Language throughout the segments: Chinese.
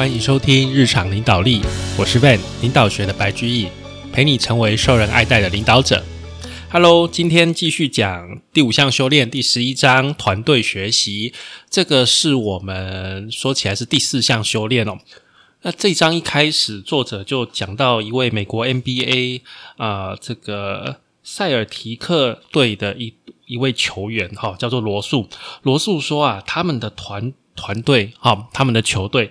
欢迎收听日常领导力，我是 Van 领导学的白居易，陪你成为受人爱戴的领导者。Hello，今天继续讲第五项修炼第十一章团队学习，这个是我们说起来是第四项修炼哦。那这章一开始，作者就讲到一位美国 NBA 啊，这个塞尔提克队的一一位球员哈，叫做罗素。罗素说啊，他们的团团队哈，他们的球队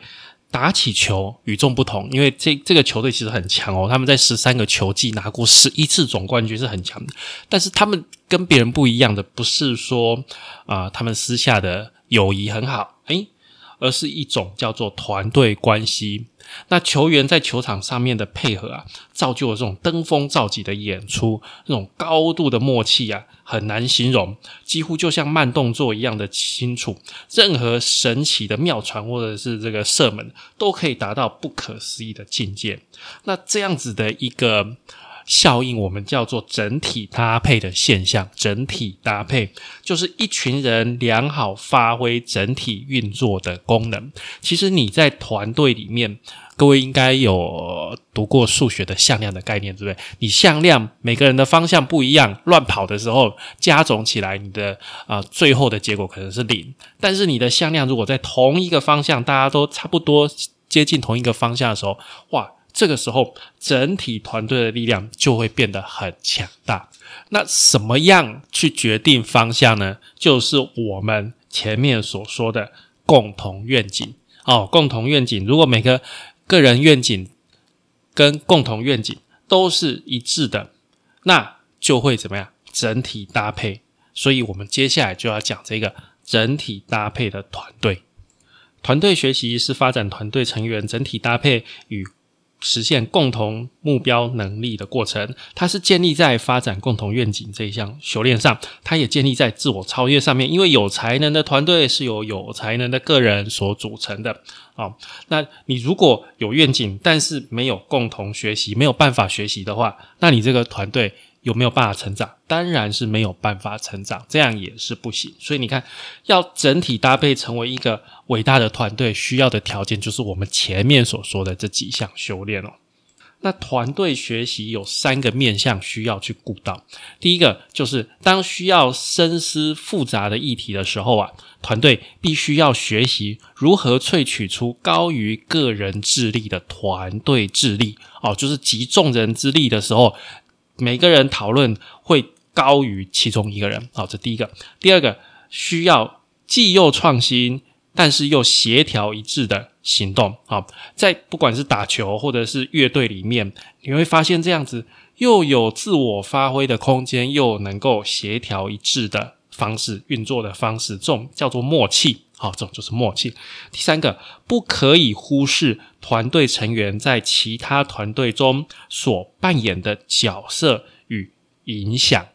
打起球与众不同，因为这这个球队其实很强哦，他们在十三个球季拿过十一次总冠军是很强的。但是他们跟别人不一样的，不是说啊，他们私下的友谊很好，诶。而是一种叫做团队关系。那球员在球场上面的配合啊，造就了这种登峰造极的演出，那种高度的默契啊，很难形容，几乎就像慢动作一样的清楚。任何神奇的妙传或者是这个射门，都可以达到不可思议的境界。那这样子的一个。效应我们叫做整体搭配的现象，整体搭配就是一群人良好发挥整体运作的功能。其实你在团队里面，各位应该有读过数学的向量的概念，对不对？你向量每个人的方向不一样，乱跑的时候加总起来，你的啊最后的结果可能是零。但是你的向量如果在同一个方向，大家都差不多接近同一个方向的时候，哇！这个时候，整体团队的力量就会变得很强大。那什么样去决定方向呢？就是我们前面所说的共同愿景哦。共同愿景，如果每个个人愿景跟共同愿景都是一致的，那就会怎么样？整体搭配。所以我们接下来就要讲这个整体搭配的团队。团队学习是发展团队成员整体搭配与。实现共同目标能力的过程，它是建立在发展共同愿景这一项修炼上，它也建立在自我超越上面。因为有才能的团队是由有才能的个人所组成的啊。那你如果有愿景，但是没有共同学习，没有办法学习的话，那你这个团队。有没有办法成长？当然是没有办法成长，这样也是不行。所以你看，要整体搭配成为一个伟大的团队，需要的条件就是我们前面所说的这几项修炼哦。那团队学习有三个面向需要去顾到。第一个就是当需要深思复杂的议题的时候啊，团队必须要学习如何萃取出高于个人智力的团队智力哦，就是集众人之力的时候。每个人讨论会高于其中一个人，好，这第一个。第二个，需要既又创新，但是又协调一致的行动。好，在不管是打球或者是乐队里面，你会发现这样子又有自我发挥的空间，又能够协调一致的方式运作的方式，这种叫做默契。好，这种就是默契。第三个，不可以忽视团队成员在其他团队中所扮演的角色与影响。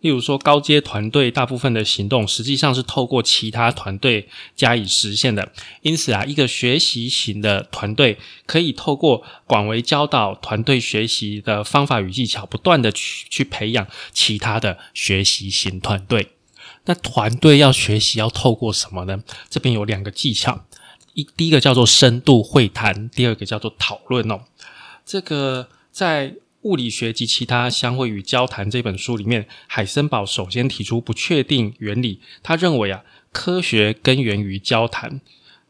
例如说，高阶团队大部分的行动实际上是透过其他团队加以实现的。因此啊，一个学习型的团队可以透过广为教导团队学习的方法与技巧，不断的去去培养其他的学习型团队。那团队要学习要透过什么呢？这边有两个技巧，一第一个叫做深度会谈，第二个叫做讨论哦。这个在《物理学及其他相会与交谈》这本书里面，海森堡首先提出不确定原理。他认为啊，科学根源于交谈，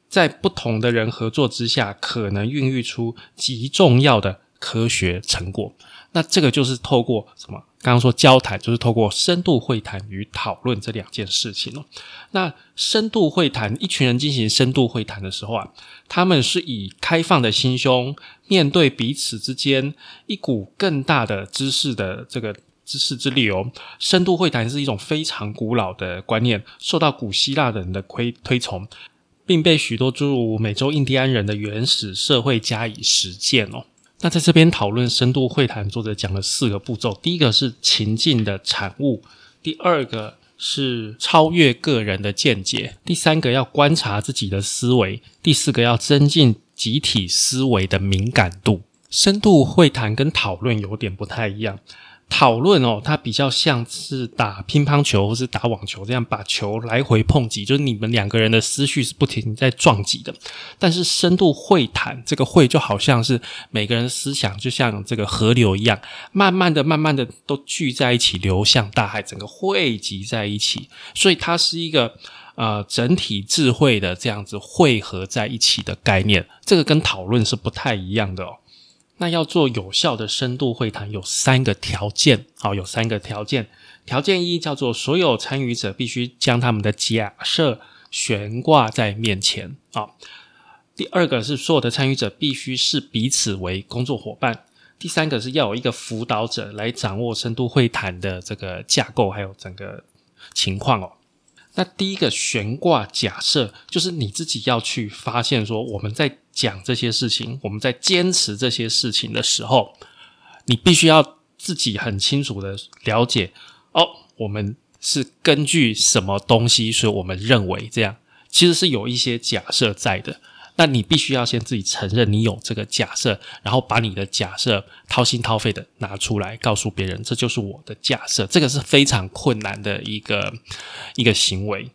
在不同的人合作之下，可能孕育出极重要的科学成果。那这个就是透过什么？刚刚说交谈，就是透过深度会谈与讨论这两件事情哦。那深度会谈，一群人进行深度会谈的时候啊，他们是以开放的心胸面对彼此之间一股更大的知识的这个知识之流。深度会谈是一种非常古老的观念，受到古希腊人的推推崇，并被许多诸如美洲印第安人的原始社会加以实践哦。那在这边讨论深度会谈，作者讲了四个步骤：第一个是情境的产物，第二个是超越个人的见解，第三个要观察自己的思维，第四个要增进集体思维的敏感度。深度会谈跟讨论有点不太一样。讨论哦，它比较像是打乒乓球或是打网球这样，把球来回碰击，就是你们两个人的思绪是不停在撞击的。但是深度会谈，这个会就好像是每个人思想就像这个河流一样，慢慢的、慢慢的都聚在一起，流向大海，整个汇集在一起，所以它是一个呃整体智慧的这样子汇合在一起的概念。这个跟讨论是不太一样的哦。那要做有效的深度会谈，有三个条件。好，有三个条件。条件一叫做所有参与者必须将他们的假设悬挂在面前。啊，第二个是所有的参与者必须视彼此为工作伙伴。第三个是要有一个辅导者来掌握深度会谈的这个架构，还有整个情况哦。那第一个悬挂假设，就是你自己要去发现说，我们在讲这些事情，我们在坚持这些事情的时候，你必须要自己很清楚的了解哦，我们是根据什么东西，所以我们认为这样，其实是有一些假设在的。那你必须要先自己承认你有这个假设，然后把你的假设掏心掏肺的拿出来，告诉别人这就是我的假设。这个是非常困难的一个一个行为。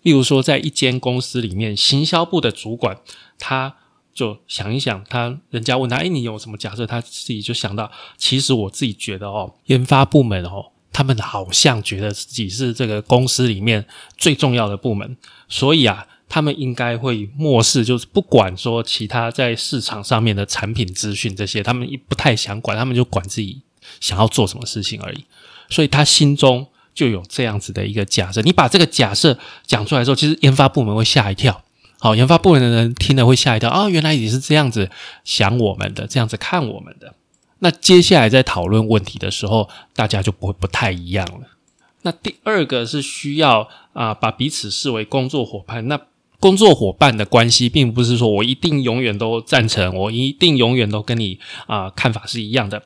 例如说，在一间公司里面，行销部的主管他就想一想，他人家问他：“哎，你有什么假设？”他自己就想到，其实我自己觉得哦，研发部门哦，他们好像觉得自己是这个公司里面最重要的部门，所以啊。他们应该会漠视，就是不管说其他在市场上面的产品资讯这些，他们一不太想管，他们就管自己想要做什么事情而已。所以他心中就有这样子的一个假设。你把这个假设讲出来之后，其实研发部门会吓一跳。好，研发部门的人听了会吓一跳啊，原来你是这样子想我们的，这样子看我们的。那接下来在讨论问题的时候，大家就不会不太一样了。那第二个是需要啊，把彼此视为工作伙伴。那工作伙伴的关系，并不是说我一定永远都赞成，我一定永远都跟你啊看法是一样的。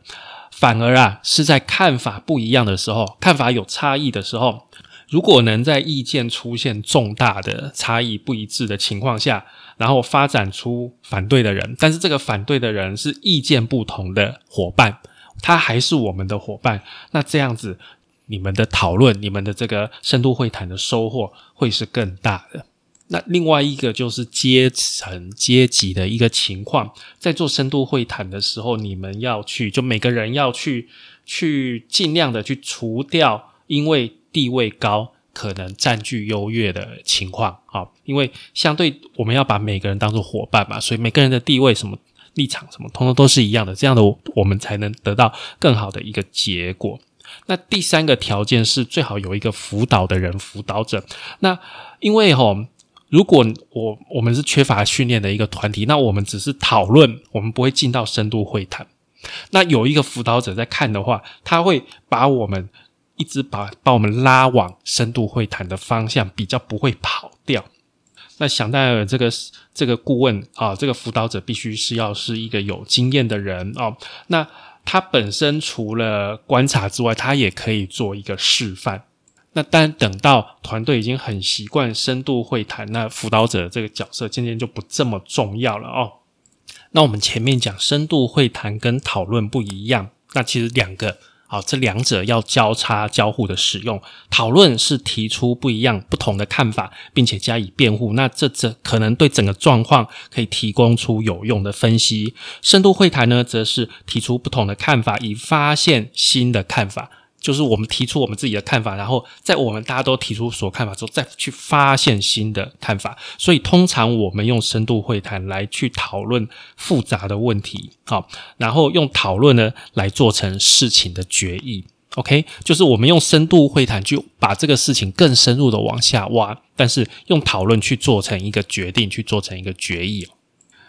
反而啊，是在看法不一样的时候，看法有差异的时候，如果能在意见出现重大的差异不一致的情况下，然后发展出反对的人，但是这个反对的人是意见不同的伙伴，他还是我们的伙伴，那这样子，你们的讨论，你们的这个深度会谈的收获会是更大的。那另外一个就是阶层阶级的一个情况，在做深度会谈的时候，你们要去，就每个人要去去尽量的去除掉，因为地位高可能占据优越的情况啊，因为相对我们要把每个人当做伙伴嘛，所以每个人的地位什么立场什么，通通都是一样的，这样的我们才能得到更好的一个结果。那第三个条件是最好有一个辅导的人，辅导者。那因为哈。如果我我们是缺乏训练的一个团体，那我们只是讨论，我们不会进到深度会谈。那有一个辅导者在看的话，他会把我们一直把把我们拉往深度会谈的方向，比较不会跑掉。那想当然，这个这个顾问啊，这个辅导者必须是要是一个有经验的人哦。那他本身除了观察之外，他也可以做一个示范。那但等到团队已经很习惯深度会谈，那辅导者这个角色渐渐就不这么重要了哦。那我们前面讲深度会谈跟讨论不一样，那其实两个好，这两者要交叉交互的使用。讨论是提出不一样不同的看法，并且加以辩护，那这这可能对整个状况可以提供出有用的分析。深度会谈呢，则是提出不同的看法，以发现新的看法。就是我们提出我们自己的看法，然后在我们大家都提出所看法之后，再去发现新的看法。所以通常我们用深度会谈来去讨论复杂的问题，好，然后用讨论呢来做成事情的决议。OK，就是我们用深度会谈去把这个事情更深入的往下挖，但是用讨论去做成一个决定，去做成一个决议。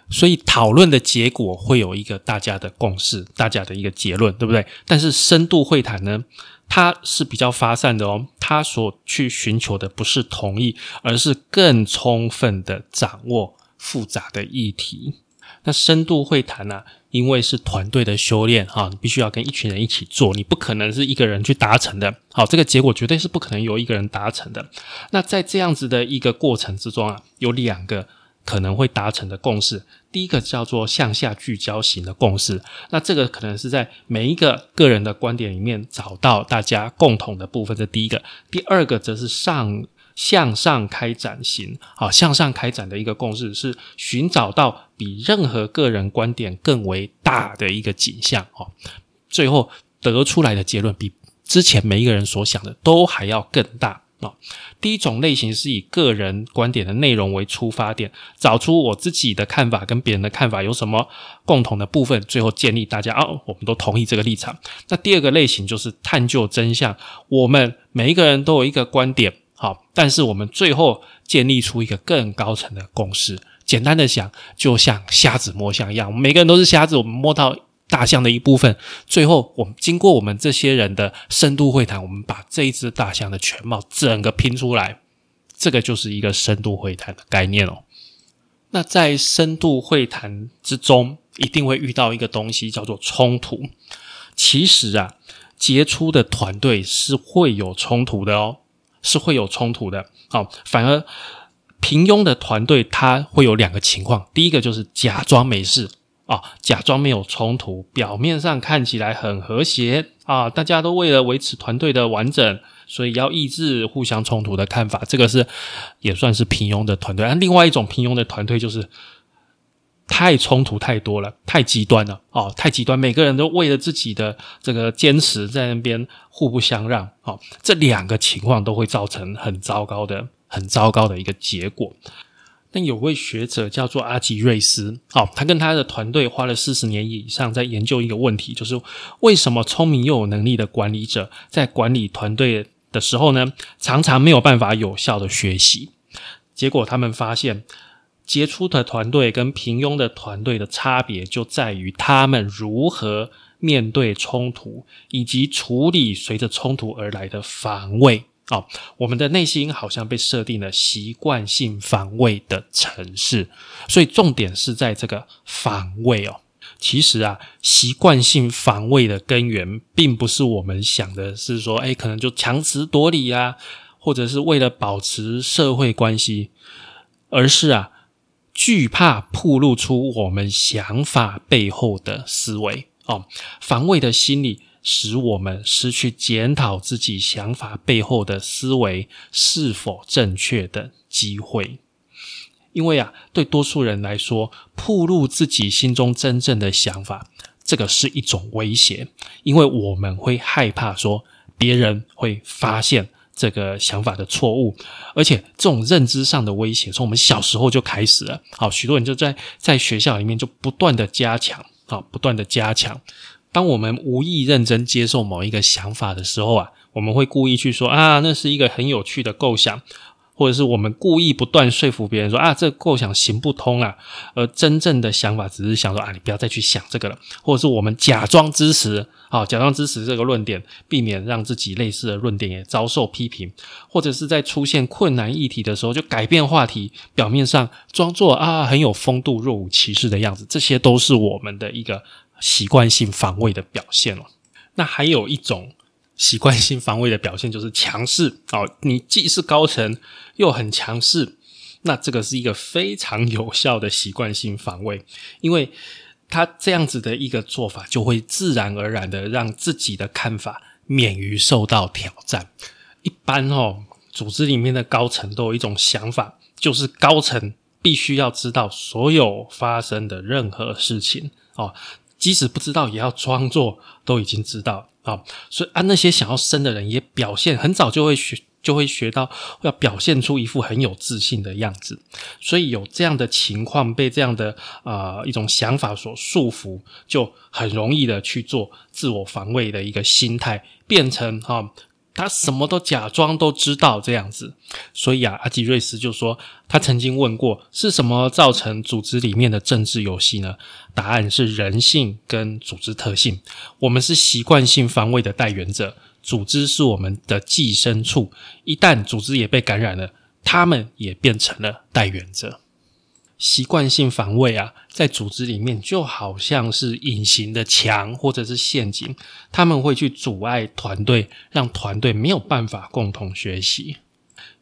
所以讨论的结果会有一个大家的共识，大家的一个结论，对不对？但是深度会谈呢，它是比较发散的哦。它所去寻求的不是同意，而是更充分的掌握复杂的议题。那深度会谈呢，因为是团队的修炼哈，你必须要跟一群人一起做，你不可能是一个人去达成的。好，这个结果绝对是不可能由一个人达成的。那在这样子的一个过程之中啊，有两个。可能会达成的共识。第一个叫做向下聚焦型的共识，那这个可能是在每一个个人的观点里面找到大家共同的部分。这第一个，第二个则是上向上开展型，好，向上开展的一个共识是寻找到比任何个人观点更为大的一个景象，哦，最后得出来的结论比之前每一个人所想的都还要更大。第一种类型是以个人观点的内容为出发点，找出我自己的看法跟别人的看法有什么共同的部分，最后建立大家哦，我们都同意这个立场。那第二个类型就是探究真相，我们每一个人都有一个观点，好，但是我们最后建立出一个更高层的共识。简单的想，就像瞎子摸象一样，每个人都是瞎子，我们摸到。大象的一部分，最后我们经过我们这些人的深度会谈，我们把这一只大象的全貌整个拼出来，这个就是一个深度会谈的概念哦。那在深度会谈之中，一定会遇到一个东西叫做冲突。其实啊，杰出的团队是会有冲突的哦，是会有冲突的。好，反而平庸的团队，它会有两个情况，第一个就是假装没事。啊，假装没有冲突，表面上看起来很和谐啊！大家都为了维持团队的完整，所以要抑制互相冲突的看法。这个是也算是平庸的团队。另外一种平庸的团队就是太冲突太多了，太极端了哦，太极端，每个人都为了自己的这个坚持在那边互不相让。哦，这两个情况都会造成很糟糕的、很糟糕的一个结果。但有位学者叫做阿吉瑞斯，好，他跟他的团队花了四十年以上在研究一个问题，就是为什么聪明又有能力的管理者在管理团队的时候呢，常常没有办法有效的学习。结果他们发现，杰出的团队跟平庸的团队的差别就在于他们如何面对冲突，以及处理随着冲突而来的防卫。哦，我们的内心好像被设定了习惯性防卫的城市，所以重点是在这个防卫哦。其实啊，习惯性防卫的根源，并不是我们想的，是说，哎，可能就强词夺理啊，或者是为了保持社会关系，而是啊，惧怕暴露出我们想法背后的思维哦，防卫的心理。使我们失去检讨自己想法背后的思维是否正确的机会，因为啊，对多数人来说，暴露自己心中真正的想法，这个是一种威胁，因为我们会害怕说别人会发现这个想法的错误，而且这种认知上的威胁，从我们小时候就开始了。好，许多人就在在学校里面就不断的加强，好，不断的加强。当我们无意认真接受某一个想法的时候啊，我们会故意去说啊，那是一个很有趣的构想，或者是我们故意不断说服别人说啊，这个构想行不通啊。而真正的想法只是想说啊，你不要再去想这个了，或者是我们假装支持啊，假装支持这个论点，避免让自己类似的论点也遭受批评，或者是在出现困难议题的时候就改变话题，表面上装作啊很有风度、若无其事的样子，这些都是我们的一个。习惯性防卫的表现了。那还有一种习惯性防卫的表现，就是强势哦。你既是高层，又很强势，那这个是一个非常有效的习惯性防卫，因为他这样子的一个做法，就会自然而然的让自己的看法免于受到挑战。一般哦，组织里面的高层都有一种想法，就是高层必须要知道所有发生的任何事情哦。即使不知道，也要装作都已经知道啊！所以，啊，那些想要生的人也表现很早就会学，就会学到要表现出一副很有自信的样子。所以，有这样的情况，被这样的啊一种想法所束缚，就很容易的去做自我防卫的一个心态，变成哈。他什么都假装都知道这样子，所以啊，阿吉瑞斯就说，他曾经问过，是什么造成组织里面的政治游戏呢？答案是人性跟组织特性。我们是习惯性防卫的代言者，组织是我们的寄生处。一旦组织也被感染了，他们也变成了代言者。习惯性防卫啊，在组织里面就好像是隐形的墙或者是陷阱，他们会去阻碍团队，让团队没有办法共同学习。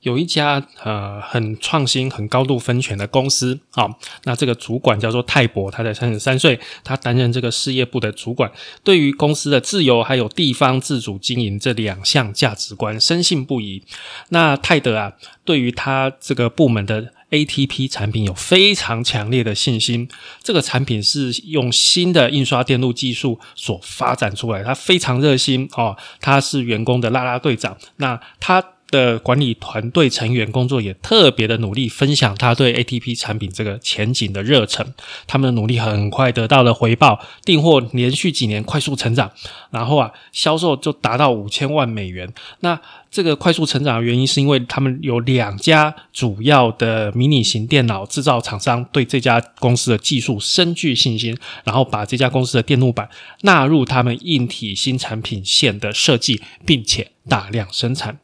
有一家呃很创新、很高度分权的公司啊，那这个主管叫做泰博，他在三十三岁，他担任这个事业部的主管，对于公司的自由还有地方自主经营这两项价值观深信不疑。那泰德啊，对于他这个部门的 ATP 产品有非常强烈的信心。这个产品是用新的印刷电路技术所发展出来，他非常热心哦，他是员工的啦啦队长。那他。的管理团队成员工作也特别的努力，分享他对 ATP 产品这个前景的热忱。他们的努力很快得到了回报，订货连续几年快速成长，然后啊，销售就达到五千万美元。那这个快速成长的原因，是因为他们有两家主要的迷你型电脑制造厂商对这家公司的技术深具信心，然后把这家公司的电路板纳入他们硬体新产品线的设计，并且大量生产。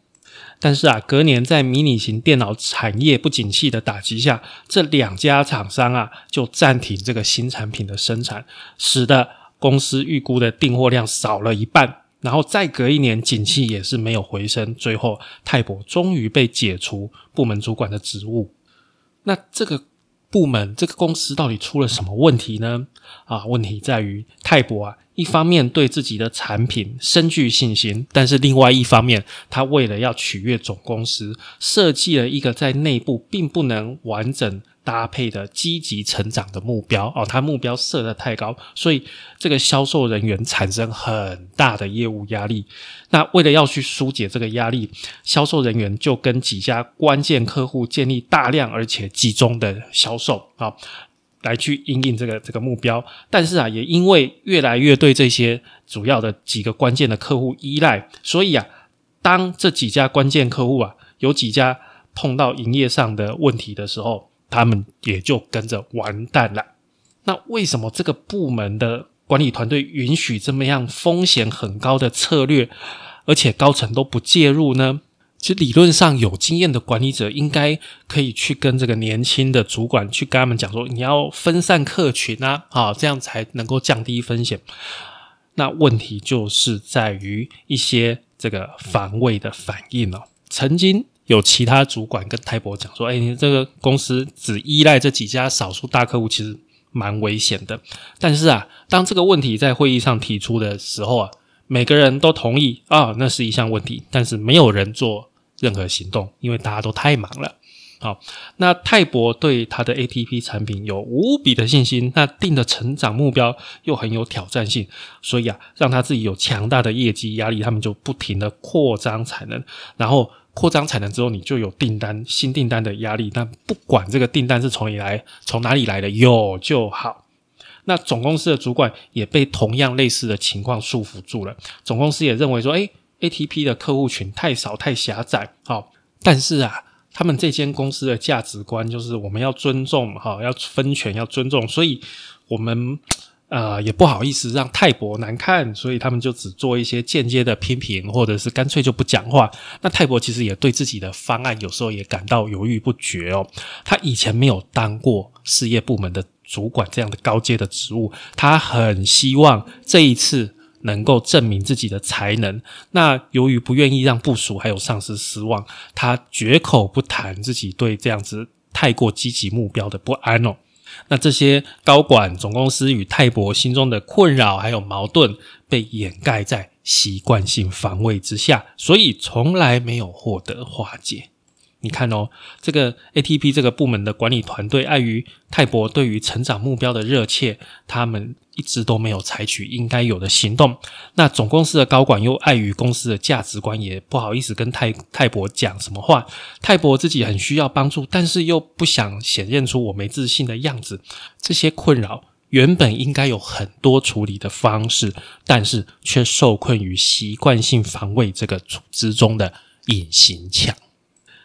但是啊，隔年在迷你型电脑产业不景气的打击下，这两家厂商啊就暂停这个新产品的生产，使得公司预估的订货量少了一半。然后再隔一年，景气也是没有回升，最后泰博终于被解除部门主管的职务。那这个部门、这个公司到底出了什么问题呢？啊，问题在于泰博啊。一方面对自己的产品深具信心，但是另外一方面，他为了要取悦总公司，设计了一个在内部并不能完整搭配的积极成长的目标。哦，他目标设得太高，所以这个销售人员产生很大的业务压力。那为了要去疏解这个压力，销售人员就跟几家关键客户建立大量而且集中的销售啊。来去应应这个这个目标，但是啊，也因为越来越对这些主要的几个关键的客户依赖，所以啊，当这几家关键客户啊有几家碰到营业上的问题的时候，他们也就跟着完蛋了。那为什么这个部门的管理团队允许这么样风险很高的策略，而且高层都不介入呢？其实理论上有经验的管理者应该可以去跟这个年轻的主管去跟他们讲说，你要分散客群啊，啊，这样才能够降低风险。那问题就是在于一些这个防卫的反应哦。曾经有其他主管跟泰博讲说，哎，你这个公司只依赖这几家少数大客户，其实蛮危险的。但是啊，当这个问题在会议上提出的时候啊，每个人都同意啊，那是一项问题，但是没有人做。任何行动，因为大家都太忙了。好，那泰博对他的 ATP 产品有无比的信心，那定的成长目标又很有挑战性，所以啊，让他自己有强大的业绩压力，他们就不停的扩张产能，然后扩张产能之后，你就有订单新订单的压力。但不管这个订单是从哪里来，从哪里来的，有就好。那总公司的主管也被同样类似的情况束缚住了，总公司也认为说，哎。ATP 的客户群太少太狭窄，好，但是啊，他们这间公司的价值观就是我们要尊重，哈，要分权，要尊重，所以我们呃也不好意思让泰博难看，所以他们就只做一些间接的批评，或者是干脆就不讲话。那泰博其实也对自己的方案有时候也感到犹豫不决哦。他以前没有当过事业部门的主管这样的高阶的职务，他很希望这一次。能够证明自己的才能，那由于不愿意让部属还有上司失望，他绝口不谈自己对这样子太过积极目标的不安哦。那这些高管、总公司与泰博心中的困扰还有矛盾，被掩盖在习惯性防卫之下，所以从来没有获得化解。你看哦，这个 ATP 这个部门的管理团队，碍于泰博对于成长目标的热切，他们一直都没有采取应该有的行动。那总公司的高管又碍于公司的价值观，也不好意思跟泰泰博讲什么话。泰博自己很需要帮助，但是又不想显现出我没自信的样子。这些困扰原本应该有很多处理的方式，但是却受困于习惯性防卫这个组织中的隐形墙。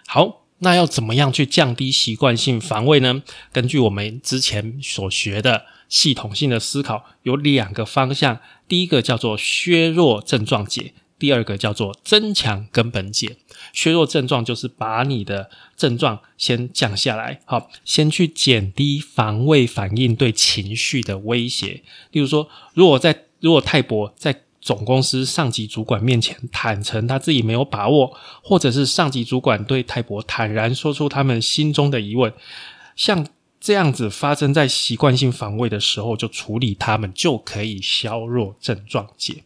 好，那要怎么样去降低习惯性防卫呢？根据我们之前所学的系统性的思考，有两个方向。第一个叫做削弱症状解，第二个叫做增强根本解。削弱症状就是把你的症状先降下来，好，先去减低防卫反应对情绪的威胁。例如说，如果在如果泰博在总公司上级主管面前坦诚他自己没有把握，或者是上级主管对泰伯坦然说出他们心中的疑问，像这样子发生在习惯性防卫的时候，就处理他们就可以削弱症状解。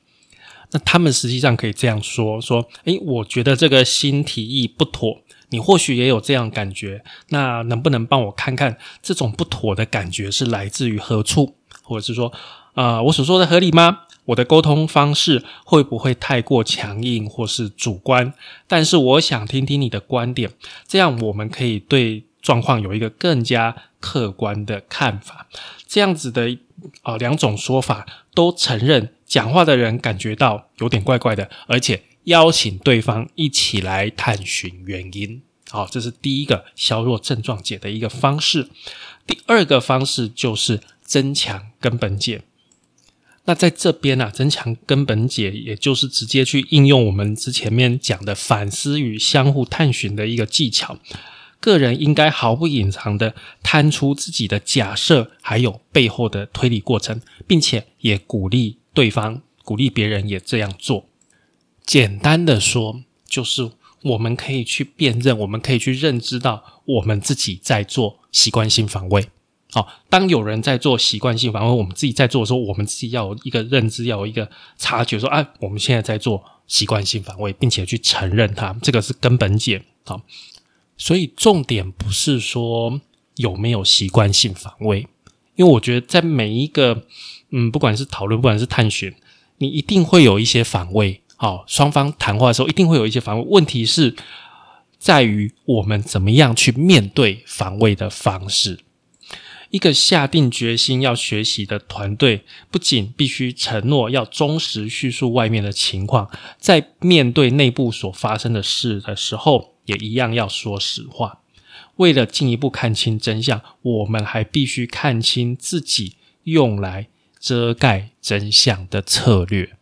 那他们实际上可以这样说：说，诶，我觉得这个新提议不妥。你或许也有这样感觉，那能不能帮我看看这种不妥的感觉是来自于何处，或者是说，啊，我所说的合理吗？我的沟通方式会不会太过强硬或是主观？但是我想听听你的观点，这样我们可以对状况有一个更加客观的看法。这样子的啊，两种说法都承认讲话的人感觉到有点怪怪的，而且。邀请对方一起来探寻原因，好，这是第一个削弱症状解的一个方式。第二个方式就是增强根本解。那在这边呢，增强根本解，也就是直接去应用我们之前面讲的反思与相互探寻的一个技巧。个人应该毫不隐藏的摊出自己的假设，还有背后的推理过程，并且也鼓励对方，鼓励别人也这样做。简单的说，就是我们可以去辨认，我们可以去认知到，我们自己在做习惯性防卫。好，当有人在做习惯性防卫，我们自己在做的时候，我们自己要有一个认知，要有一个察觉，说，啊，我们现在在做习惯性防卫，并且去承认它，这个是根本解。好，所以重点不是说有没有习惯性防卫，因为我觉得在每一个，嗯，不管是讨论，不管是探寻，你一定会有一些防卫。好，双方谈话的时候一定会有一些防卫。问题是在于我们怎么样去面对防卫的方式。一个下定决心要学习的团队，不仅必须承诺要忠实叙述外面的情况，在面对内部所发生的事的时候，也一样要说实话。为了进一步看清真相，我们还必须看清自己用来遮盖真相的策略。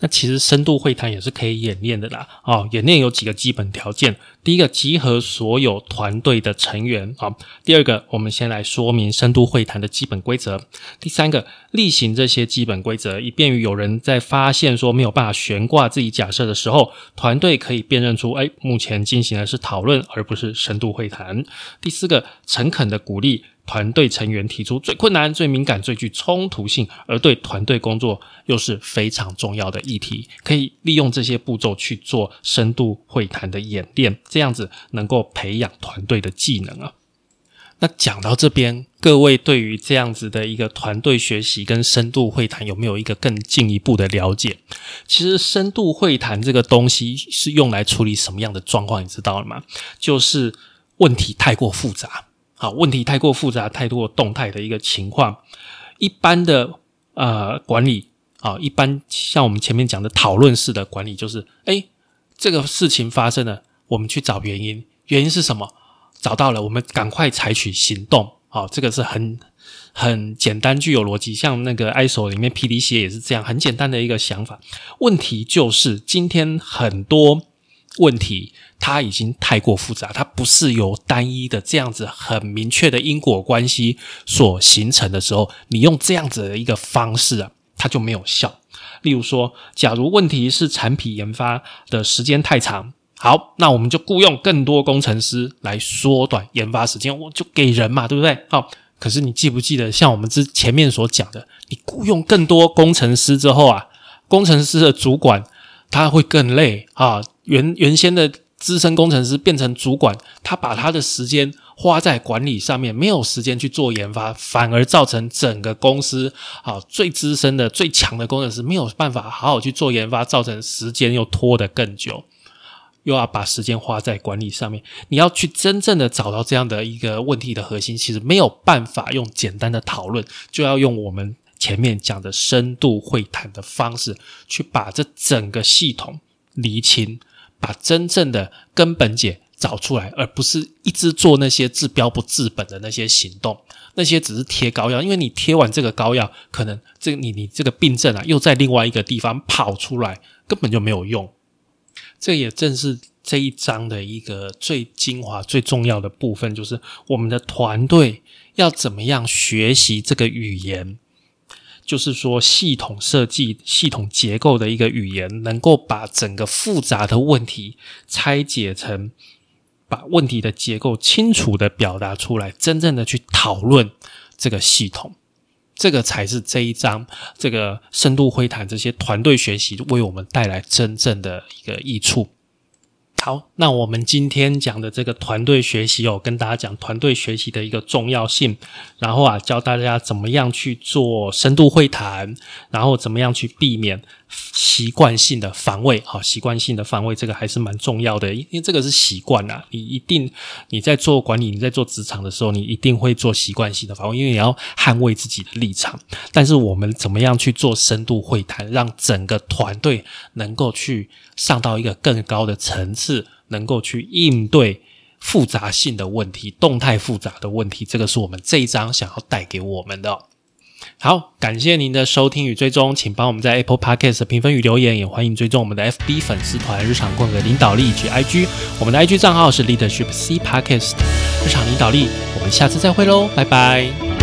那其实深度会谈也是可以演练的啦。哦，演练有几个基本条件：第一个，集合所有团队的成员啊；第二个，我们先来说明深度会谈的基本规则；第三个，例行这些基本规则，以便于有人在发现说没有办法悬挂自己假设的时候，团队可以辨认出，哎，目前进行的是讨论，而不是深度会谈。第四个，诚恳的鼓励。团队成员提出最困难、最敏感、最具冲突性，而对团队工作又是非常重要的议题，可以利用这些步骤去做深度会谈的演练，这样子能够培养团队的技能啊。那讲到这边，各位对于这样子的一个团队学习跟深度会谈有没有一个更进一步的了解？其实深度会谈这个东西是用来处理什么样的状况？你知道了吗？就是问题太过复杂。好，问题太过复杂，太多动态的一个情况。一般的呃管理啊，一般像我们前面讲的讨论式的管理，就是哎，这个事情发生了，我们去找原因，原因是什么？找到了，我们赶快采取行动。好，这个是很很简单，具有逻辑。像那个 ISO 里面 P D 写也是这样，很简单的一个想法。问题就是今天很多。问题它已经太过复杂，它不是由单一的这样子很明确的因果关系所形成的时候，你用这样子的一个方式啊，它就没有效。例如说，假如问题是产品研发的时间太长，好，那我们就雇佣更多工程师来缩短研发时间，我就给人嘛，对不对？好，可是你记不记得，像我们之前面所讲的，你雇佣更多工程师之后啊，工程师的主管他会更累啊。原原先的资深工程师变成主管，他把他的时间花在管理上面，没有时间去做研发，反而造成整个公司啊最资深的最强的工程师没有办法好好去做研发，造成时间又拖得更久，又要把时间花在管理上面。你要去真正的找到这样的一个问题的核心，其实没有办法用简单的讨论，就要用我们前面讲的深度会谈的方式，去把这整个系统厘清。把真正的根本解找出来，而不是一直做那些治标不治本的那些行动，那些只是贴膏药。因为你贴完这个膏药，可能这个你你这个病症啊，又在另外一个地方跑出来，根本就没有用。这也正是这一章的一个最精华、最重要的部分，就是我们的团队要怎么样学习这个语言。就是说系统设计、系统结构的一个语言，能够把整个复杂的问题拆解成，把问题的结构清楚的表达出来，真正的去讨论这个系统。这个才是这一章这个深度会谈这些团队学习为我们带来真正的一个益处。好，那我们今天讲的这个团队学习哦，跟大家讲团队学习的一个重要性，然后啊，教大家怎么样去做深度会谈，然后怎么样去避免习惯性的防卫。好，习惯性的防卫这个还是蛮重要的，因为这个是习惯呐。你一定你在做管理，你在做职场的时候，你一定会做习惯性的防卫，因为你要捍卫自己的立场。但是我们怎么样去做深度会谈，让整个团队能够去上到一个更高的层次？能够去应对复杂性的问题、动态复杂的问题，这个是我们这一章想要带给我们的。好，感谢您的收听与追踪，请帮我们在 Apple Podcast 评分与留言，也欢迎追踪我们的 FB 粉丝团“日常共的领导力”及 IG，我们的 IG 账号是 Leadership C Podcast 日常领导力。我们下次再会喽，拜拜。